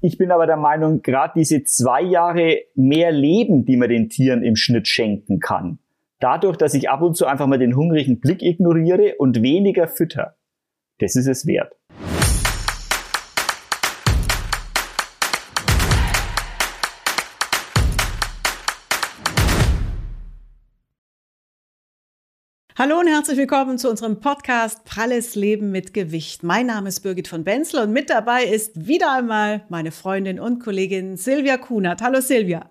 Ich bin aber der Meinung, gerade diese zwei Jahre mehr Leben, die man den Tieren im Schnitt schenken kann, dadurch, dass ich ab und zu einfach mal den hungrigen Blick ignoriere und weniger fütter, das ist es wert. Hallo und herzlich willkommen zu unserem Podcast Pralles Leben mit Gewicht. Mein Name ist Birgit von Benzel und mit dabei ist wieder einmal meine Freundin und Kollegin Silvia Kunert. Hallo Silvia.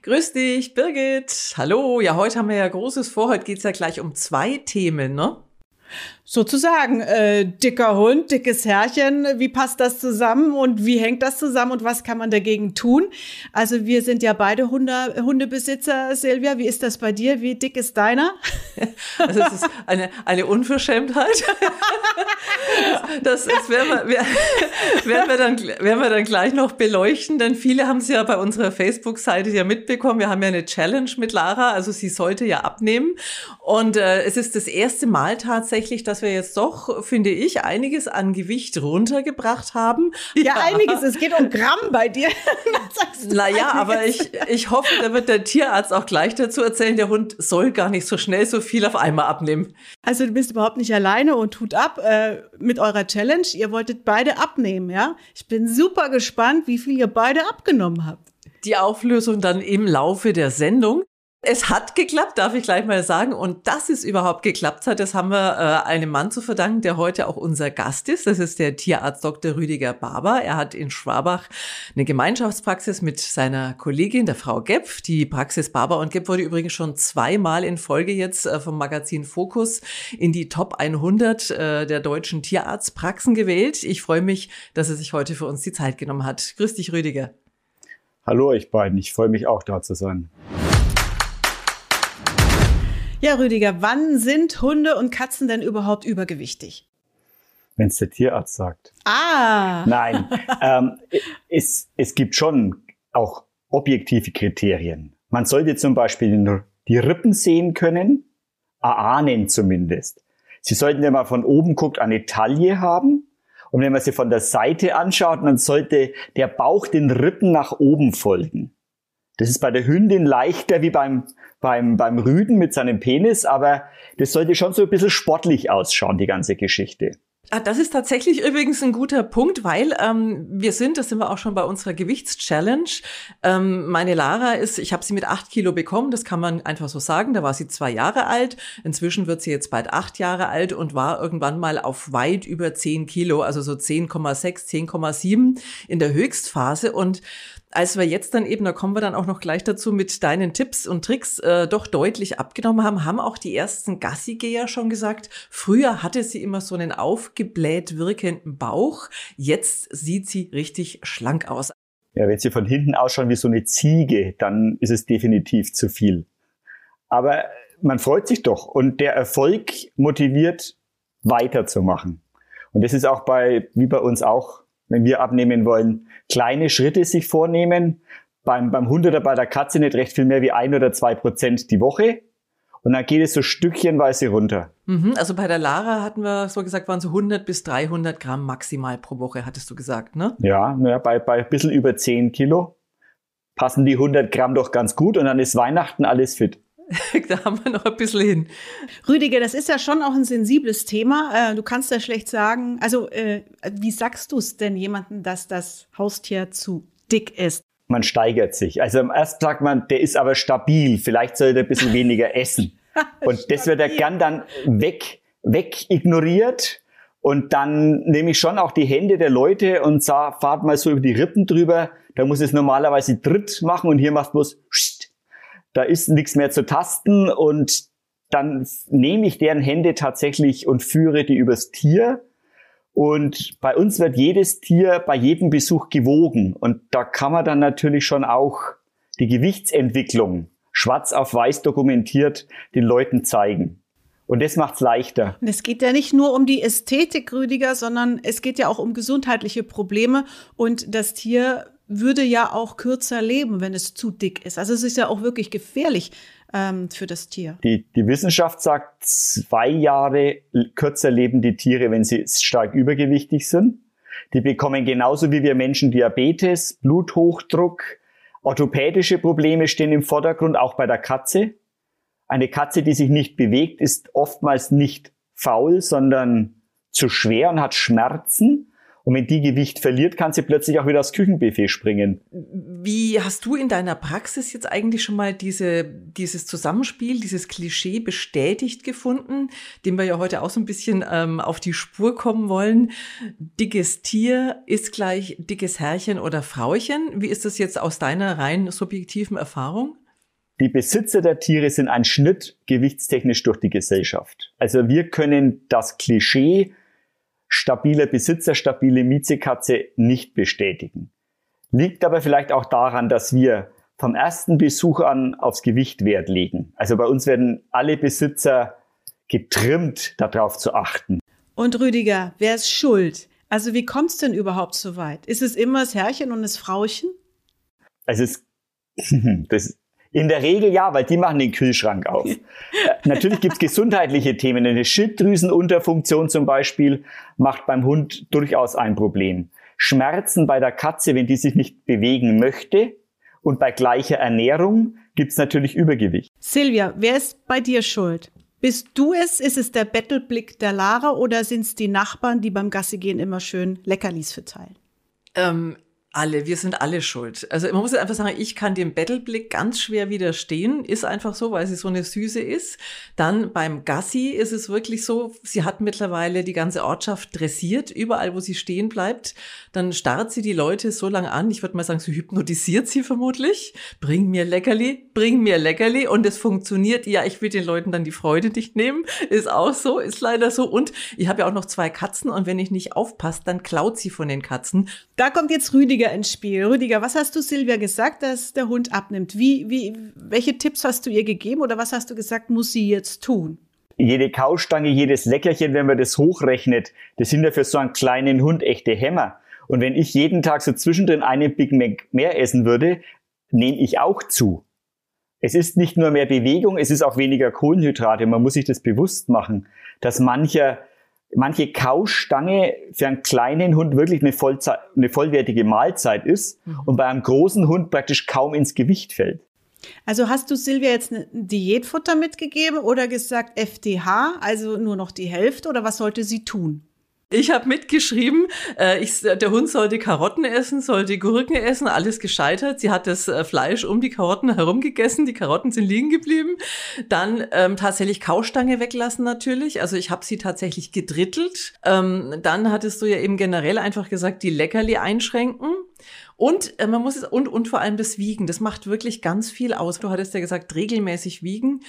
Grüß dich, Birgit. Hallo. Ja, heute haben wir ja Großes vor. Heute geht's ja gleich um zwei Themen, ne? Sozusagen äh, dicker Hund, dickes Herrchen, wie passt das zusammen und wie hängt das zusammen und was kann man dagegen tun? Also wir sind ja beide Hunde, Hundebesitzer, Silvia. Wie ist das bei dir? Wie dick ist deiner? Also es ist eine, eine Unverschämtheit. Das, das werden, wir, werden, wir dann, werden wir dann gleich noch beleuchten, denn viele haben es ja bei unserer Facebook-Seite ja mitbekommen. Wir haben ja eine Challenge mit Lara, also sie sollte ja abnehmen. Und äh, es ist das erste Mal tatsächlich, dass wir jetzt doch, finde ich, einiges an Gewicht runtergebracht haben. Ja, ja. einiges. Es geht um Gramm bei dir. naja, aber ich, ich hoffe, da wird der Tierarzt auch gleich dazu erzählen, der Hund soll gar nicht so schnell so viel auf einmal abnehmen. Also du bist überhaupt nicht alleine und tut ab äh, mit eurer Challenge. Ihr wolltet beide abnehmen, ja? Ich bin super gespannt, wie viel ihr beide abgenommen habt. Die Auflösung dann im Laufe der Sendung. Es hat geklappt, darf ich gleich mal sagen. Und dass es überhaupt geklappt hat, das haben wir äh, einem Mann zu verdanken, der heute auch unser Gast ist. Das ist der Tierarzt Dr. Rüdiger Barber. Er hat in Schwabach eine Gemeinschaftspraxis mit seiner Kollegin, der Frau Gepp. Die Praxis Barber und Gepp wurde übrigens schon zweimal in Folge jetzt äh, vom Magazin Fokus in die Top 100 äh, der deutschen Tierarztpraxen gewählt. Ich freue mich, dass er sich heute für uns die Zeit genommen hat. Grüß dich, Rüdiger. Hallo euch beiden. Ich freue mich auch da zu sein. Ja, Rüdiger, wann sind Hunde und Katzen denn überhaupt übergewichtig? Wenn es der Tierarzt sagt. Ah! Nein, ähm, es, es gibt schon auch objektive Kriterien. Man sollte zum Beispiel die Rippen sehen können, erahnen zumindest. Sie sollten, wenn man von oben guckt, eine Taille haben. Und wenn man sie von der Seite anschaut, dann sollte der Bauch den Rippen nach oben folgen. Das ist bei der Hündin leichter wie beim, beim, beim Rüden mit seinem Penis, aber das sollte schon so ein bisschen sportlich ausschauen, die ganze Geschichte. Ah, das ist tatsächlich übrigens ein guter Punkt, weil ähm, wir sind, das sind wir auch schon bei unserer Gewichtschallenge. Ähm, meine Lara ist, ich habe sie mit acht Kilo bekommen, das kann man einfach so sagen. Da war sie zwei Jahre alt. Inzwischen wird sie jetzt bald acht Jahre alt und war irgendwann mal auf weit über zehn Kilo, also so 10,6, 10,7 in der Höchstphase. Und als wir jetzt dann eben, da kommen wir dann auch noch gleich dazu, mit deinen Tipps und Tricks äh, doch deutlich abgenommen haben, haben auch die ersten Gassigeher schon gesagt, früher hatte sie immer so einen aufgebläht wirkenden Bauch, jetzt sieht sie richtig schlank aus. Ja, wenn sie von hinten ausschauen wie so eine Ziege, dann ist es definitiv zu viel. Aber man freut sich doch und der Erfolg motiviert weiterzumachen. Und das ist auch bei, wie bei uns auch, wenn wir abnehmen wollen, kleine Schritte sich vornehmen. Beim, beim Hund oder bei der Katze nicht recht viel mehr wie ein oder zwei Prozent die Woche. Und dann geht es so stückchenweise runter. Mhm, also bei der Lara hatten wir so gesagt, waren so 100 bis 300 Gramm maximal pro Woche, hattest du gesagt, ne? Ja, ja bei, bei ein bisschen über 10 Kilo passen die 100 Gramm doch ganz gut und dann ist Weihnachten alles fit. da haben wir noch ein bisschen hin. Rüdiger, das ist ja schon auch ein sensibles Thema. Äh, du kannst ja schlecht sagen, also äh, wie sagst du es denn jemandem, dass das Haustier zu dick ist? Man steigert sich. Also am ersten sagt man, der ist aber stabil, vielleicht sollte er ein bisschen weniger essen. Und das wird er gern dann weg, weg ignoriert. Und dann nehme ich schon auch die Hände der Leute und sag, fahrt mal so über die Rippen drüber. Da muss es normalerweise dritt machen und hier machst du bloß da ist nichts mehr zu tasten und dann nehme ich deren Hände tatsächlich und führe die übers Tier. Und bei uns wird jedes Tier bei jedem Besuch gewogen. Und da kann man dann natürlich schon auch die Gewichtsentwicklung schwarz auf weiß dokumentiert den Leuten zeigen. Und das macht's leichter. Und es geht ja nicht nur um die Ästhetik, Rüdiger, sondern es geht ja auch um gesundheitliche Probleme. Und das Tier würde ja auch kürzer leben, wenn es zu dick ist. Also es ist ja auch wirklich gefährlich ähm, für das Tier. Die, die Wissenschaft sagt, zwei Jahre kürzer leben die Tiere, wenn sie stark übergewichtig sind. Die bekommen genauso wie wir Menschen Diabetes, Bluthochdruck, orthopädische Probleme stehen im Vordergrund, auch bei der Katze. Eine Katze, die sich nicht bewegt, ist oftmals nicht faul, sondern zu schwer und hat Schmerzen. Und wenn die Gewicht verliert, kann sie plötzlich auch wieder aufs Küchenbuffet springen. Wie hast du in deiner Praxis jetzt eigentlich schon mal diese, dieses Zusammenspiel, dieses Klischee bestätigt gefunden, dem wir ja heute auch so ein bisschen ähm, auf die Spur kommen wollen? Dickes Tier ist gleich dickes Herrchen oder Frauchen. Wie ist das jetzt aus deiner rein subjektiven Erfahrung? Die Besitzer der Tiere sind ein Schnitt gewichtstechnisch durch die Gesellschaft. Also wir können das Klischee stabile Besitzer, stabile Miezekatze nicht bestätigen. Liegt aber vielleicht auch daran, dass wir vom ersten Besuch an aufs Gewicht Wert legen. Also bei uns werden alle Besitzer getrimmt, darauf zu achten. Und Rüdiger, wer ist schuld? Also wie kommt es denn überhaupt so weit? Ist es immer das Herrchen und das Frauchen? Also es, das, in der Regel ja, weil die machen den Kühlschrank auf. Natürlich gibt's gesundheitliche Themen. Eine Schilddrüsenunterfunktion zum Beispiel macht beim Hund durchaus ein Problem. Schmerzen bei der Katze, wenn die sich nicht bewegen möchte. Und bei gleicher Ernährung gibt's natürlich Übergewicht. Silvia, wer ist bei dir schuld? Bist du es? Ist es der Bettelblick der Lara oder sind's die Nachbarn, die beim Gassi gehen immer schön Leckerlis verteilen? Ähm, alle, wir sind alle schuld. Also man muss einfach sagen, ich kann dem Battleblick ganz schwer widerstehen. Ist einfach so, weil sie so eine Süße ist. Dann beim Gassi ist es wirklich so, sie hat mittlerweile die ganze Ortschaft dressiert, überall wo sie stehen bleibt. Dann starrt sie die Leute so lange an, ich würde mal sagen, sie hypnotisiert sie vermutlich. Bring mir Leckerli, bring mir Leckerli. Und es funktioniert. Ja, ich will den Leuten dann die Freude nicht nehmen. Ist auch so, ist leider so. Und ich habe ja auch noch zwei Katzen und wenn ich nicht aufpasse, dann klaut sie von den Katzen. Da kommt jetzt Rüdiger Rüdiger ins Spiel. Rüdiger, was hast du Silvia gesagt, dass der Hund abnimmt? Wie, wie, welche Tipps hast du ihr gegeben oder was hast du gesagt, muss sie jetzt tun? Jede Kaustange, jedes Leckerchen, wenn man das hochrechnet, das sind ja für so einen kleinen Hund echte Hämmer. Und wenn ich jeden Tag so zwischendrin einen Big Mac mehr essen würde, nehme ich auch zu. Es ist nicht nur mehr Bewegung, es ist auch weniger Kohlenhydrate. Man muss sich das bewusst machen, dass mancher manche Kaustange für einen kleinen Hund wirklich eine, Vollzeit, eine vollwertige Mahlzeit ist mhm. und bei einem großen Hund praktisch kaum ins Gewicht fällt. Also hast du Silvia jetzt ein Diätfutter mitgegeben oder gesagt FDH, also nur noch die Hälfte oder was sollte sie tun? Ich habe mitgeschrieben, äh, ich, der Hund sollte Karotten essen, sollte Gurken essen, alles gescheitert. Sie hat das äh, Fleisch um die Karotten herum gegessen, die Karotten sind liegen geblieben. Dann ähm, tatsächlich Kaustange weglassen natürlich. Also ich habe sie tatsächlich gedrittelt. Ähm, dann hattest du ja eben generell einfach gesagt, die Leckerli einschränken. Und äh, man muss es und und vor allem das Wiegen, das macht wirklich ganz viel aus. Du hattest ja gesagt, regelmäßig wiegen,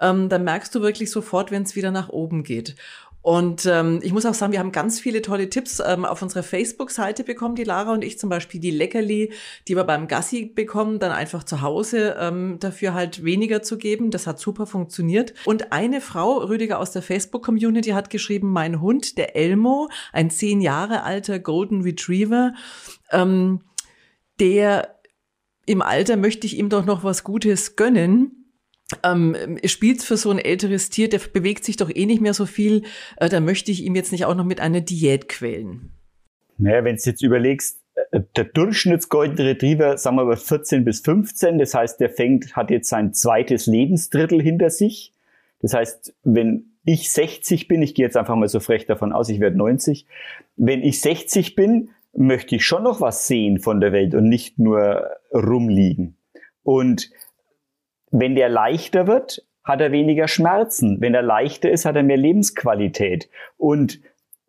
ähm, dann merkst du wirklich sofort, wenn es wieder nach oben geht. Und ähm, ich muss auch sagen, wir haben ganz viele tolle Tipps ähm, auf unserer Facebook-Seite bekommen, die Lara und ich zum Beispiel die Leckerli, die wir beim Gassi bekommen, dann einfach zu Hause ähm, dafür halt weniger zu geben. Das hat super funktioniert. Und eine Frau, Rüdiger aus der Facebook-Community, hat geschrieben, mein Hund, der Elmo, ein zehn Jahre alter Golden Retriever, ähm, der im Alter möchte ich ihm doch noch was Gutes gönnen ähm, spielt für so ein älteres Tier, der bewegt sich doch eh nicht mehr so viel, äh, da möchte ich ihm jetzt nicht auch noch mit einer Diät quälen. Naja, wenn du jetzt überlegst, äh, der Durchschnittsgolden Retriever, sagen wir mal 14 bis 15, das heißt, der fängt, hat jetzt sein zweites Lebensdrittel hinter sich. Das heißt, wenn ich 60 bin, ich gehe jetzt einfach mal so frech davon aus, ich werde 90, wenn ich 60 bin, möchte ich schon noch was sehen von der Welt und nicht nur rumliegen. Und wenn der leichter wird, hat er weniger Schmerzen. Wenn er leichter ist, hat er mehr Lebensqualität. Und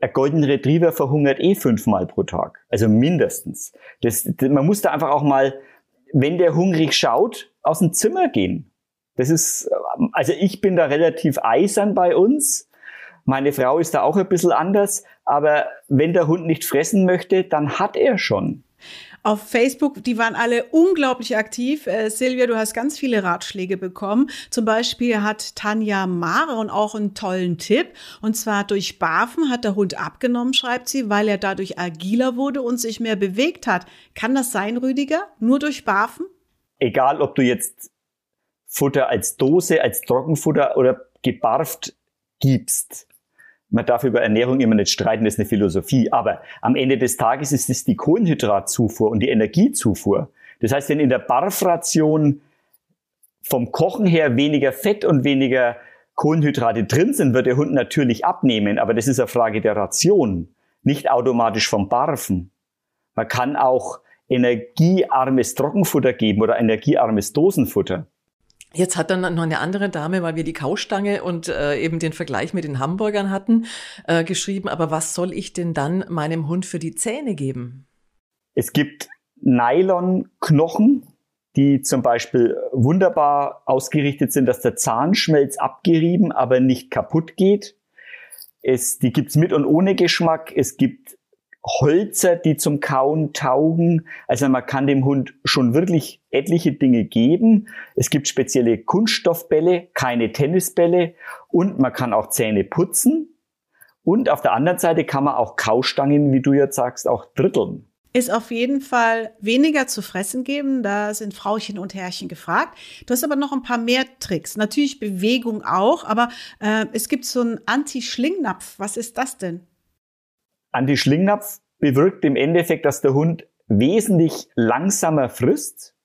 ein Golden Retriever verhungert eh fünfmal pro Tag. Also mindestens. Das, man muss da einfach auch mal, wenn der hungrig schaut, aus dem Zimmer gehen. Das ist, also ich bin da relativ eisern bei uns. Meine Frau ist da auch ein bisschen anders. Aber wenn der Hund nicht fressen möchte, dann hat er schon auf Facebook, die waren alle unglaublich aktiv. Äh, Silvia, du hast ganz viele Ratschläge bekommen. Zum Beispiel hat Tanja Mare auch einen tollen Tipp. Und zwar durch Barfen hat der Hund abgenommen, schreibt sie, weil er dadurch agiler wurde und sich mehr bewegt hat. Kann das sein, Rüdiger? Nur durch Barfen? Egal, ob du jetzt Futter als Dose, als Trockenfutter oder gebarft gibst. Man darf über Ernährung immer nicht streiten, das ist eine Philosophie. Aber am Ende des Tages ist es die Kohlenhydratzufuhr und die Energiezufuhr. Das heißt, wenn in der Barfration vom Kochen her weniger Fett und weniger Kohlenhydrate drin sind, wird der Hund natürlich abnehmen. Aber das ist eine Frage der Ration, nicht automatisch vom Barfen. Man kann auch energiearmes Trockenfutter geben oder energiearmes Dosenfutter. Jetzt hat dann noch eine andere Dame, weil wir die Kaustange und äh, eben den Vergleich mit den Hamburgern hatten, äh, geschrieben, aber was soll ich denn dann meinem Hund für die Zähne geben? Es gibt Nylonknochen, die zum Beispiel wunderbar ausgerichtet sind, dass der Zahnschmelz abgerieben, aber nicht kaputt geht. Es, die gibt's mit und ohne Geschmack. Es gibt Holzer, die zum Kauen taugen. Also man kann dem Hund schon wirklich etliche Dinge geben. Es gibt spezielle Kunststoffbälle, keine Tennisbälle und man kann auch Zähne putzen. Und auf der anderen Seite kann man auch Kaustangen, wie du jetzt sagst, auch dritteln. Ist auf jeden Fall weniger zu fressen geben. Da sind Frauchen und Herrchen gefragt. Du hast aber noch ein paar mehr Tricks. Natürlich Bewegung auch, aber äh, es gibt so einen Anti-Schlingnapf. Was ist das denn? Anti-Schlingnapf bewirkt im Endeffekt, dass der Hund wesentlich langsamer frisst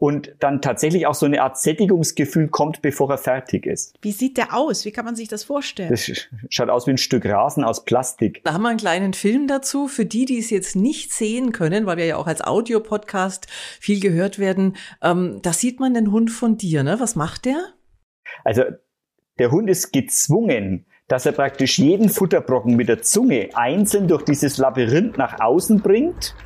und dann tatsächlich auch so eine Art Sättigungsgefühl kommt, bevor er fertig ist. Wie sieht der aus? Wie kann man sich das vorstellen? Das schaut aus wie ein Stück Rasen aus Plastik. Da haben wir einen kleinen Film dazu. Für die, die es jetzt nicht sehen können, weil wir ja auch als Audiopodcast viel gehört werden, ähm, da sieht man den Hund von dir. Ne? Was macht der? Also der Hund ist gezwungen, dass er praktisch jeden Futterbrocken mit der Zunge einzeln durch dieses Labyrinth nach außen bringt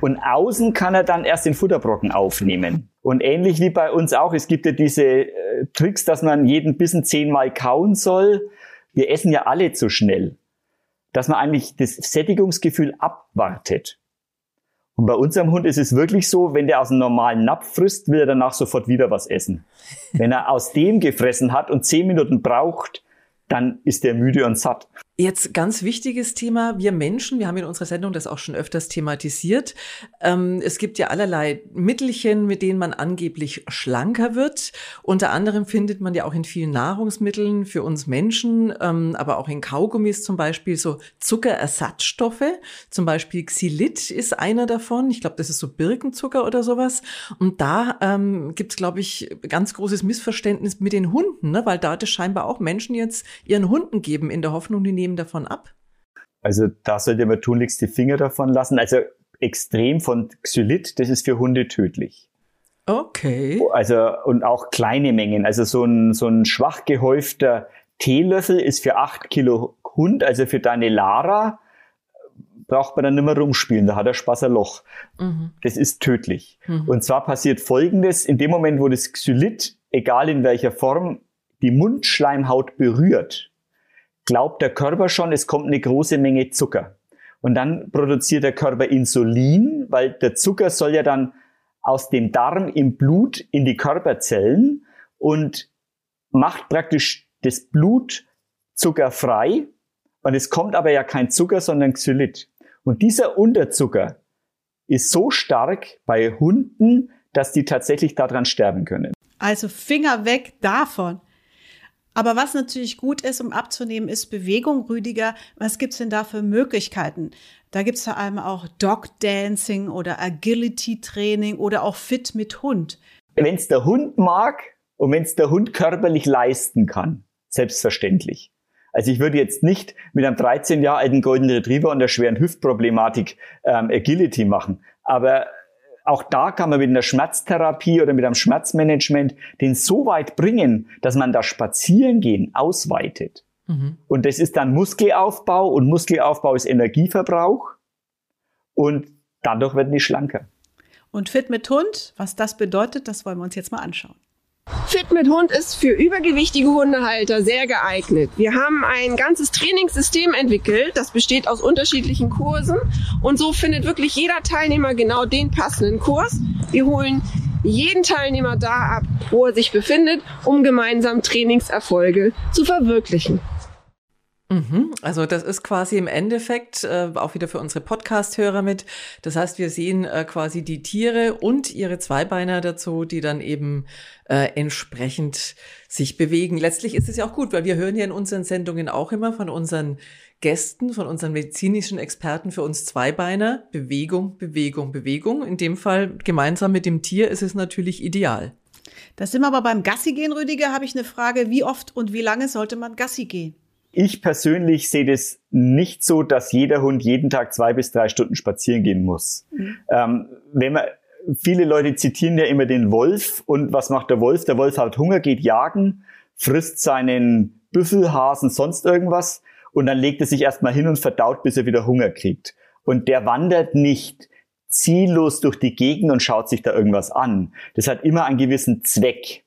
und außen kann er dann erst den Futterbrocken aufnehmen. Und ähnlich wie bei uns auch, es gibt ja diese äh, Tricks, dass man jeden Bissen zehnmal kauen soll. Wir essen ja alle zu schnell. Dass man eigentlich das Sättigungsgefühl abwartet. Und bei unserem Hund ist es wirklich so, wenn der aus einem normalen Napf frisst, will er danach sofort wieder was essen. Wenn er aus dem gefressen hat und zehn Minuten braucht, dann ist der müde und satt. Jetzt ganz wichtiges Thema. Wir Menschen, wir haben in unserer Sendung das auch schon öfters thematisiert. Ähm, es gibt ja allerlei Mittelchen, mit denen man angeblich schlanker wird. Unter anderem findet man ja auch in vielen Nahrungsmitteln für uns Menschen, ähm, aber auch in Kaugummis zum Beispiel so Zuckerersatzstoffe. Zum Beispiel Xylit ist einer davon. Ich glaube, das ist so Birkenzucker oder sowas. Und da ähm, gibt es, glaube ich, ganz großes Missverständnis mit den Hunden, ne? weil da das scheinbar auch Menschen jetzt ihren Hunden geben in der Hoffnung, die nehmen davon ab? Also da sollte man tunlichst die Finger davon lassen. Also extrem von Xylit, das ist für Hunde tödlich. Okay. Also und auch kleine Mengen. Also so ein, so ein schwach gehäufter Teelöffel ist für acht Kilo Hund, also für deine Lara, braucht man dann nicht mehr rumspielen, da hat er Spaß ein Loch. Mhm. Das ist tödlich. Mhm. Und zwar passiert Folgendes, in dem Moment, wo das Xylit, egal in welcher Form, die Mundschleimhaut berührt, glaubt der Körper schon, es kommt eine große Menge Zucker. Und dann produziert der Körper Insulin, weil der Zucker soll ja dann aus dem Darm im Blut in die Körperzellen und macht praktisch das Blut zuckerfrei. Und es kommt aber ja kein Zucker, sondern Xylit. Und dieser Unterzucker ist so stark bei Hunden, dass die tatsächlich daran sterben können. Also Finger weg davon. Aber was natürlich gut ist, um abzunehmen, ist Bewegung, Rüdiger. Was gibt's denn da für Möglichkeiten? Da gibt's vor allem auch Dog Dancing oder Agility Training oder auch Fit mit Hund. Wenn's der Hund mag und wenn's der Hund körperlich leisten kann, selbstverständlich. Also ich würde jetzt nicht mit einem 13 Jahre alten Golden Retriever und der schweren Hüftproblematik ähm, Agility machen. Aber auch da kann man mit einer Schmerztherapie oder mit einem Schmerzmanagement den so weit bringen, dass man das Spazierengehen ausweitet. Mhm. Und das ist dann Muskelaufbau und Muskelaufbau ist Energieverbrauch und dadurch werden die schlanker. Und Fit mit Hund, was das bedeutet, das wollen wir uns jetzt mal anschauen. Fit mit Hund ist für übergewichtige Hundehalter sehr geeignet. Wir haben ein ganzes Trainingssystem entwickelt, das besteht aus unterschiedlichen Kursen und so findet wirklich jeder Teilnehmer genau den passenden Kurs. Wir holen jeden Teilnehmer da ab, wo er sich befindet, um gemeinsam Trainingserfolge zu verwirklichen. Mhm. Also das ist quasi im Endeffekt äh, auch wieder für unsere Podcast-Hörer mit. Das heißt, wir sehen äh, quasi die Tiere und ihre Zweibeiner dazu, die dann eben äh, entsprechend sich bewegen. Letztlich ist es ja auch gut, weil wir hören ja in unseren Sendungen auch immer von unseren Gästen, von unseren medizinischen Experten für uns Zweibeiner. Bewegung, Bewegung, Bewegung. In dem Fall gemeinsam mit dem Tier ist es natürlich ideal. Da sind wir aber beim Gassi gehen, Rüdiger, habe ich eine Frage. Wie oft und wie lange sollte man Gassi gehen? Ich persönlich sehe das nicht so, dass jeder Hund jeden Tag zwei bis drei Stunden spazieren gehen muss. Mhm. Ähm, wenn man, viele Leute zitieren ja immer den Wolf und was macht der Wolf? Der Wolf hat Hunger, geht jagen, frisst seinen Büffel, Hasen, sonst irgendwas und dann legt er sich erstmal hin und verdaut, bis er wieder Hunger kriegt. Und der wandert nicht ziellos durch die Gegend und schaut sich da irgendwas an. Das hat immer einen gewissen Zweck.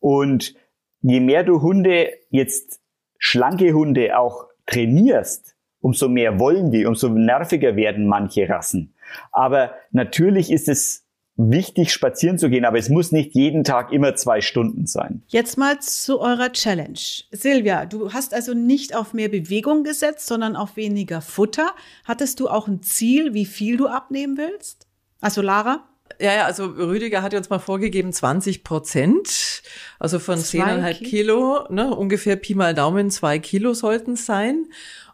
Und je mehr du Hunde jetzt schlanke Hunde auch trainierst, umso mehr wollen die, umso nerviger werden manche Rassen. Aber natürlich ist es wichtig, spazieren zu gehen, aber es muss nicht jeden Tag immer zwei Stunden sein. Jetzt mal zu eurer Challenge. Silvia, du hast also nicht auf mehr Bewegung gesetzt, sondern auf weniger Futter. Hattest du auch ein Ziel, wie viel du abnehmen willst? Also Lara? Ja, ja, also Rüdiger hat uns mal vorgegeben 20 Prozent, also von 10,5 Kilo, Kilo ne, ungefähr Pi mal Daumen, zwei Kilo sollten es sein.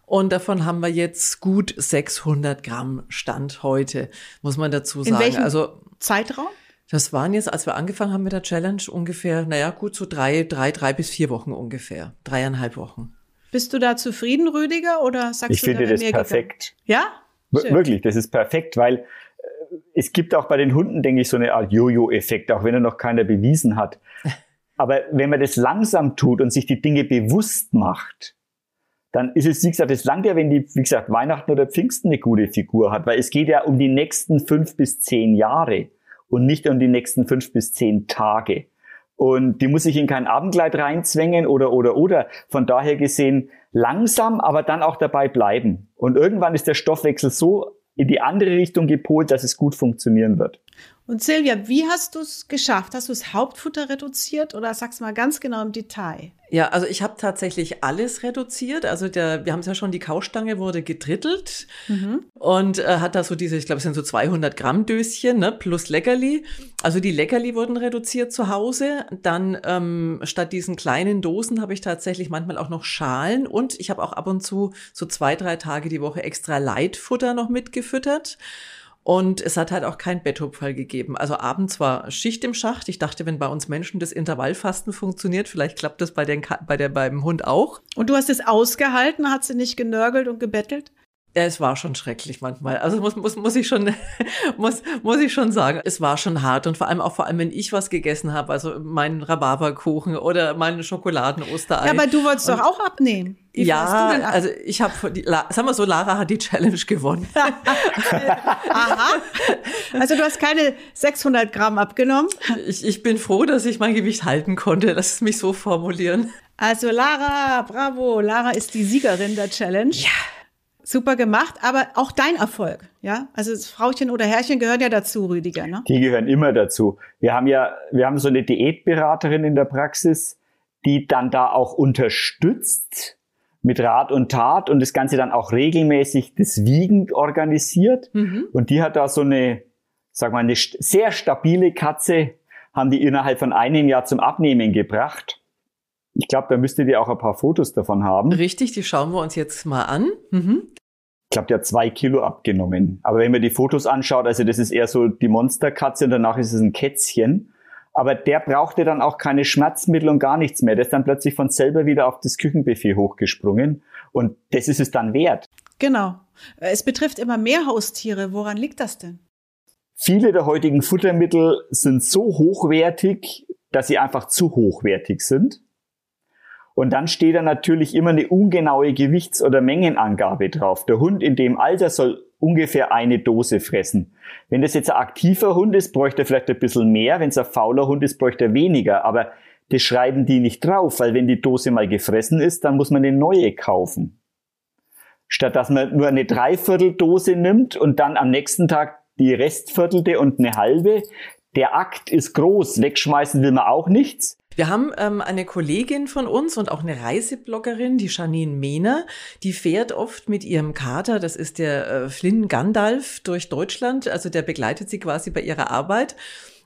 Und davon haben wir jetzt gut 600 Gramm Stand heute, muss man dazu sagen. In welchem also Zeitraum? Das waren jetzt, als wir angefangen haben mit der Challenge, ungefähr, naja, gut so drei, drei, drei bis vier Wochen ungefähr, dreieinhalb Wochen. Bist du da zufrieden, Rüdiger, oder sagst ich du, finde das perfekt. Gegangen? Ja? Schön. Wirklich, das ist perfekt, weil es gibt auch bei den Hunden, denke ich, so eine Art Jojo-Effekt, auch wenn er noch keiner bewiesen hat. Aber wenn man das langsam tut und sich die Dinge bewusst macht, dann ist es, wie gesagt, es langt ja, wenn die, wie gesagt, Weihnachten oder Pfingsten eine gute Figur hat, weil es geht ja um die nächsten fünf bis zehn Jahre und nicht um die nächsten fünf bis zehn Tage. Und die muss sich in kein Abendkleid reinzwängen oder, oder, oder. Von daher gesehen langsam, aber dann auch dabei bleiben. Und irgendwann ist der Stoffwechsel so in die andere Richtung gepolt, dass es gut funktionieren wird. Und Silvia, wie hast du es geschafft? Hast du das Hauptfutter reduziert oder sagst du mal ganz genau im Detail? Ja, also ich habe tatsächlich alles reduziert. Also der, wir haben es ja schon, die Kaustange wurde gedrittelt mhm. und äh, hat da so diese, ich glaube, es sind so 200 Gramm Döschen ne, plus Leckerli. Also die Leckerli wurden reduziert zu Hause. Dann ähm, statt diesen kleinen Dosen habe ich tatsächlich manchmal auch noch Schalen und ich habe auch ab und zu so zwei, drei Tage die Woche extra Leitfutter noch mitgefüttert. Und es hat halt auch kein Betthupferl gegeben. Also abends war Schicht im Schacht. Ich dachte, wenn bei uns Menschen das Intervallfasten funktioniert, vielleicht klappt das bei, den, bei der, beim Hund auch. Und du hast es ausgehalten? Hat sie nicht genörgelt und gebettelt? Ja, es war schon schrecklich manchmal. Also muss, muss, muss ich schon, muss, muss ich schon sagen. Es war schon hart und vor allem auch vor allem, wenn ich was gegessen habe, also meinen Rhabarberkuchen oder meinen Schokoladen-Osterei. Ja, aber du wolltest und, doch auch abnehmen. Wie ja, also ich habe, sagen wir so, Lara hat die Challenge gewonnen. Aha. Also du hast keine 600 Gramm abgenommen? Ich, ich bin froh, dass ich mein Gewicht halten konnte. Lass es mich so formulieren. Also Lara, bravo. Lara ist die Siegerin der Challenge. Ja super gemacht, aber auch dein Erfolg, ja? Also Frauchen oder Herrchen gehören ja dazu, Rüdiger, ne? Die gehören immer dazu. Wir haben ja, wir haben so eine Diätberaterin in der Praxis, die dann da auch unterstützt mit Rat und Tat und das Ganze dann auch regelmäßig das Wiegen organisiert. Mhm. Und die hat da so eine, sag mal, eine sehr stabile Katze, haben die innerhalb von einem Jahr zum Abnehmen gebracht. Ich glaube, da müsstet ihr auch ein paar Fotos davon haben. Richtig, die schauen wir uns jetzt mal an. Mhm. Ich glaube, der hat zwei Kilo abgenommen. Aber wenn man die Fotos anschaut, also das ist eher so die Monsterkatze und danach ist es ein Kätzchen. Aber der brauchte dann auch keine Schmerzmittel und gar nichts mehr. Der ist dann plötzlich von selber wieder auf das Küchenbuffet hochgesprungen. Und das ist es dann wert. Genau. Es betrifft immer mehr Haustiere. Woran liegt das denn? Viele der heutigen Futtermittel sind so hochwertig, dass sie einfach zu hochwertig sind. Und dann steht da natürlich immer eine ungenaue Gewichts- oder Mengenangabe drauf. Der Hund in dem Alter soll ungefähr eine Dose fressen. Wenn das jetzt ein aktiver Hund ist, bräuchte er vielleicht ein bisschen mehr. Wenn es ein fauler Hund ist, bräuchte er weniger. Aber das schreiben die nicht drauf, weil wenn die Dose mal gefressen ist, dann muss man eine neue kaufen. Statt dass man nur eine Dreivierteldose nimmt und dann am nächsten Tag die Restviertelte und eine halbe. Der Akt ist groß. Wegschmeißen will man auch nichts. Wir haben ähm, eine Kollegin von uns und auch eine Reisebloggerin, die Janine Mehner, die fährt oft mit ihrem Kater, das ist der äh, Flynn Gandalf, durch Deutschland. Also der begleitet sie quasi bei ihrer Arbeit.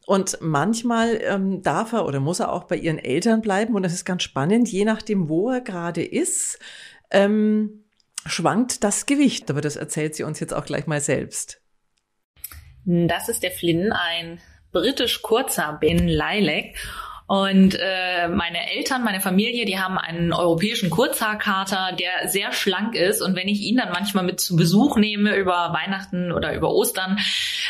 Und manchmal ähm, darf er oder muss er auch bei ihren Eltern bleiben. Und das ist ganz spannend, je nachdem, wo er gerade ist, ähm, schwankt das Gewicht. Aber das erzählt sie uns jetzt auch gleich mal selbst. Das ist der Flynn, ein britisch kurzer Ben Lilac. Und äh, meine Eltern, meine Familie, die haben einen europäischen Kurzhaarkater, der sehr schlank ist. Und wenn ich ihn dann manchmal mit zu Besuch nehme über Weihnachten oder über Ostern,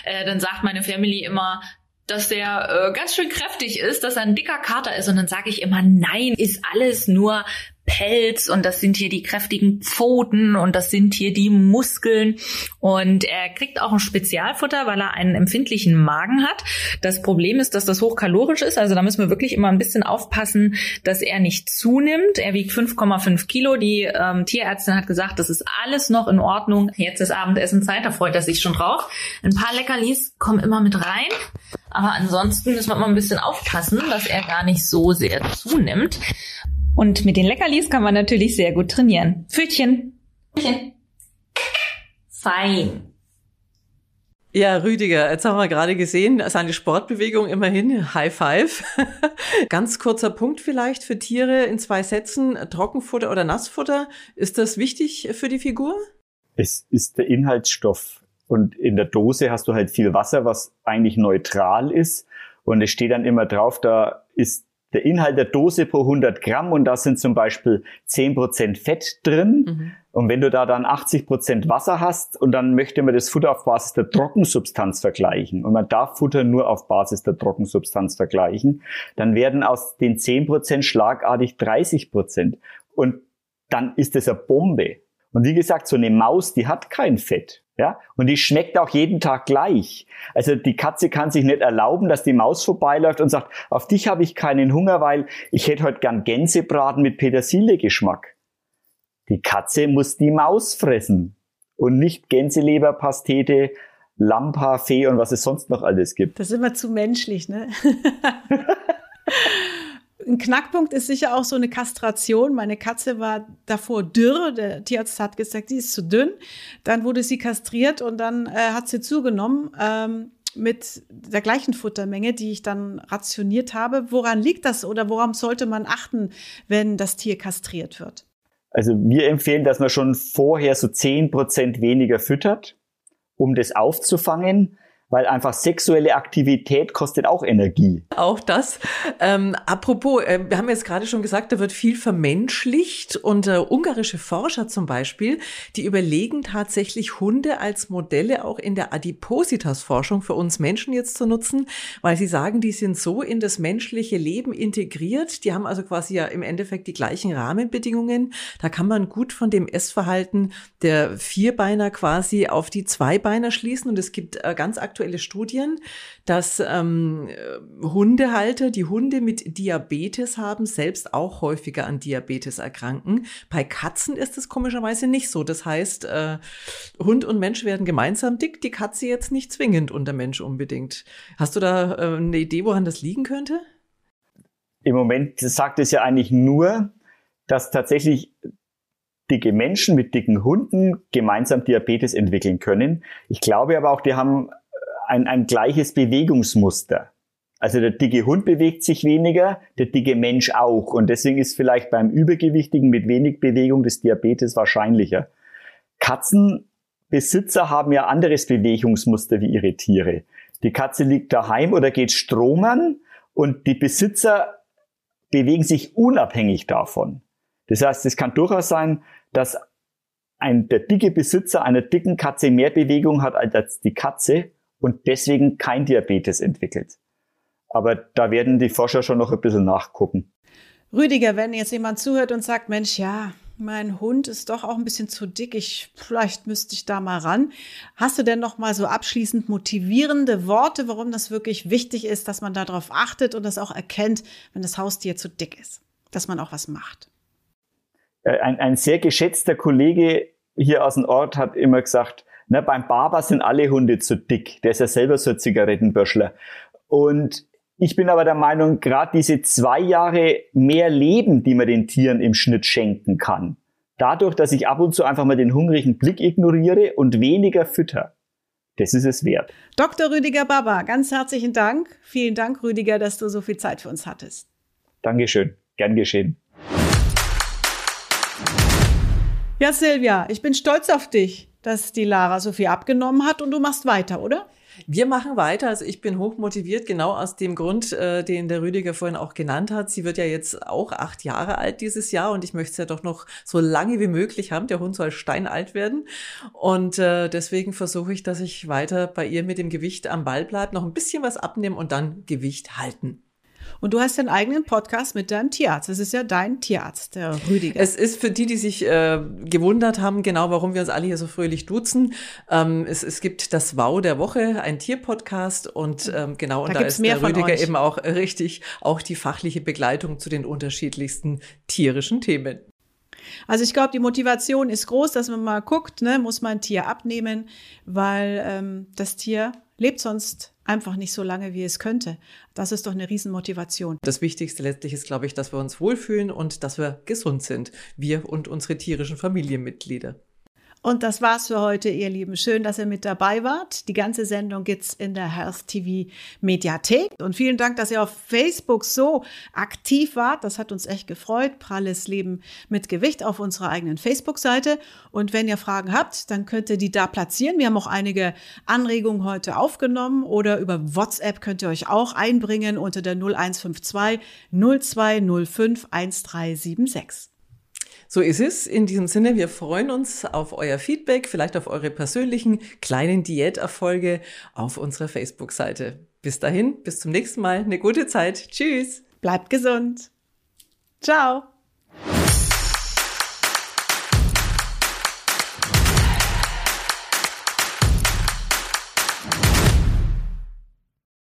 äh, dann sagt meine Family immer, dass der äh, ganz schön kräftig ist, dass er ein dicker Kater ist. Und dann sage ich immer, nein, ist alles nur Pelz und das sind hier die kräftigen Pfoten und das sind hier die Muskeln und er kriegt auch ein Spezialfutter, weil er einen empfindlichen Magen hat. Das Problem ist, dass das hochkalorisch ist, also da müssen wir wirklich immer ein bisschen aufpassen, dass er nicht zunimmt. Er wiegt 5,5 Kilo. Die ähm, Tierärztin hat gesagt, das ist alles noch in Ordnung. Jetzt ist Abendessenzeit, da freut er sich schon drauf. Ein paar Leckerlis kommen immer mit rein, aber ansonsten müssen wir immer ein bisschen aufpassen, dass er gar nicht so sehr zunimmt. Und mit den Leckerlis kann man natürlich sehr gut trainieren. Pfötchen. Pfötchen. Fein. Ja, Rüdiger, jetzt haben wir gerade gesehen, seine Sportbewegung immerhin, High Five. Ganz kurzer Punkt vielleicht für Tiere in zwei Sätzen, Trockenfutter oder Nassfutter. Ist das wichtig für die Figur? Es ist der Inhaltsstoff. Und in der Dose hast du halt viel Wasser, was eigentlich neutral ist. Und es steht dann immer drauf, da ist der Inhalt der Dose pro 100 Gramm und da sind zum Beispiel 10% Fett drin. Mhm. Und wenn du da dann 80% Wasser hast und dann möchte man das Futter auf Basis der Trockensubstanz vergleichen und man darf Futter nur auf Basis der Trockensubstanz vergleichen, dann werden aus den 10% schlagartig 30%. Und dann ist das eine Bombe. Und wie gesagt, so eine Maus, die hat kein Fett. Ja, und die schmeckt auch jeden Tag gleich. Also die Katze kann sich nicht erlauben, dass die Maus vorbeiläuft und sagt, auf dich habe ich keinen Hunger, weil ich hätte heute gern Gänsebraten mit Petersilie-Geschmack. Die Katze muss die Maus fressen und nicht Gänseleberpastete, Lampafee und was es sonst noch alles gibt. Das ist immer zu menschlich, ne? Ein Knackpunkt ist sicher auch so eine Kastration. Meine Katze war davor dürr. Der Tierarzt hat gesagt, sie ist zu dünn. Dann wurde sie kastriert und dann äh, hat sie zugenommen ähm, mit der gleichen Futtermenge, die ich dann rationiert habe. Woran liegt das oder woran sollte man achten, wenn das Tier kastriert wird? Also wir empfehlen, dass man schon vorher so zehn Prozent weniger füttert, um das aufzufangen weil einfach sexuelle Aktivität kostet auch Energie. Auch das. Ähm, apropos, äh, wir haben jetzt gerade schon gesagt, da wird viel vermenschlicht und äh, ungarische Forscher zum Beispiel, die überlegen tatsächlich Hunde als Modelle auch in der Adipositas-Forschung für uns Menschen jetzt zu nutzen, weil sie sagen, die sind so in das menschliche Leben integriert, die haben also quasi ja im Endeffekt die gleichen Rahmenbedingungen. Da kann man gut von dem Essverhalten der Vierbeiner quasi auf die Zweibeiner schließen und es gibt äh, ganz aktuell aktuelle Studien, dass ähm, Hundehalter, die Hunde mit Diabetes haben, selbst auch häufiger an Diabetes erkranken. Bei Katzen ist es komischerweise nicht so. Das heißt, äh, Hund und Mensch werden gemeinsam dick, die Katze jetzt nicht zwingend und der Mensch unbedingt. Hast du da äh, eine Idee, woran das liegen könnte? Im Moment sagt es ja eigentlich nur, dass tatsächlich dicke Menschen mit dicken Hunden gemeinsam Diabetes entwickeln können. Ich glaube aber auch, die haben ein, ein gleiches Bewegungsmuster. Also der dicke Hund bewegt sich weniger, der dicke Mensch auch. Und deswegen ist vielleicht beim Übergewichtigen mit wenig Bewegung des Diabetes wahrscheinlicher. Katzenbesitzer haben ja anderes Bewegungsmuster wie ihre Tiere. Die Katze liegt daheim oder geht stromern und die Besitzer bewegen sich unabhängig davon. Das heißt, es kann durchaus sein, dass ein, der dicke Besitzer einer dicken Katze mehr Bewegung hat als die Katze und deswegen kein Diabetes entwickelt. Aber da werden die Forscher schon noch ein bisschen nachgucken. Rüdiger, wenn jetzt jemand zuhört und sagt, Mensch, ja, mein Hund ist doch auch ein bisschen zu dick, ich, vielleicht müsste ich da mal ran. Hast du denn noch mal so abschließend motivierende Worte, warum das wirklich wichtig ist, dass man darauf achtet und das auch erkennt, wenn das Haustier zu dick ist, dass man auch was macht? Äh, ein, ein sehr geschätzter Kollege hier aus dem Ort hat immer gesagt, Ne, beim Barber sind alle Hunde zu dick. Der ist ja selber so ein Zigarettenböschler. Und Ich bin aber der Meinung, gerade diese zwei Jahre mehr Leben, die man den Tieren im Schnitt schenken kann, dadurch, dass ich ab und zu einfach mal den hungrigen Blick ignoriere und weniger fütter, das ist es wert. Dr. Rüdiger Baba, ganz herzlichen Dank. Vielen Dank, Rüdiger, dass du so viel Zeit für uns hattest. Dankeschön. Gern geschehen. Ja, Silvia, ich bin stolz auf dich, dass die Lara so viel abgenommen hat und du machst weiter, oder? Wir machen weiter. Also ich bin hoch motiviert, genau aus dem Grund, äh, den der Rüdiger vorhin auch genannt hat. Sie wird ja jetzt auch acht Jahre alt dieses Jahr und ich möchte es ja doch noch so lange wie möglich haben. Der Hund soll steinalt werden. Und äh, deswegen versuche ich, dass ich weiter bei ihr mit dem Gewicht am Ball bleibe, noch ein bisschen was abnehmen und dann Gewicht halten. Und du hast deinen eigenen Podcast mit deinem Tierarzt. Das ist ja dein Tierarzt, der Rüdiger. Es ist für die, die sich äh, gewundert haben, genau warum wir uns alle hier so fröhlich duzen. Ähm, es, es gibt das Wow der Woche, ein Tierpodcast und ähm, genau, und da, da ist der Rüdiger eben auch richtig, auch die fachliche Begleitung zu den unterschiedlichsten tierischen Themen. Also ich glaube, die Motivation ist groß, dass man mal guckt, ne, muss man ein Tier abnehmen, weil ähm, das Tier lebt sonst einfach nicht so lange, wie es könnte. Das ist doch eine Riesenmotivation. Das Wichtigste letztlich ist, glaube ich, dass wir uns wohlfühlen und dass wir gesund sind. Wir und unsere tierischen Familienmitglieder. Und das war's für heute, ihr Lieben. Schön, dass ihr mit dabei wart. Die ganze Sendung gibt's in der Health TV Mediathek. Und vielen Dank, dass ihr auf Facebook so aktiv wart. Das hat uns echt gefreut. Pralles Leben mit Gewicht auf unserer eigenen Facebook-Seite. Und wenn ihr Fragen habt, dann könnt ihr die da platzieren. Wir haben auch einige Anregungen heute aufgenommen oder über WhatsApp könnt ihr euch auch einbringen unter der 0152 0205 1376. So ist es. In diesem Sinne, wir freuen uns auf euer Feedback, vielleicht auf eure persönlichen kleinen Diäterfolge auf unserer Facebook-Seite. Bis dahin, bis zum nächsten Mal. Eine gute Zeit. Tschüss. Bleibt gesund. Ciao.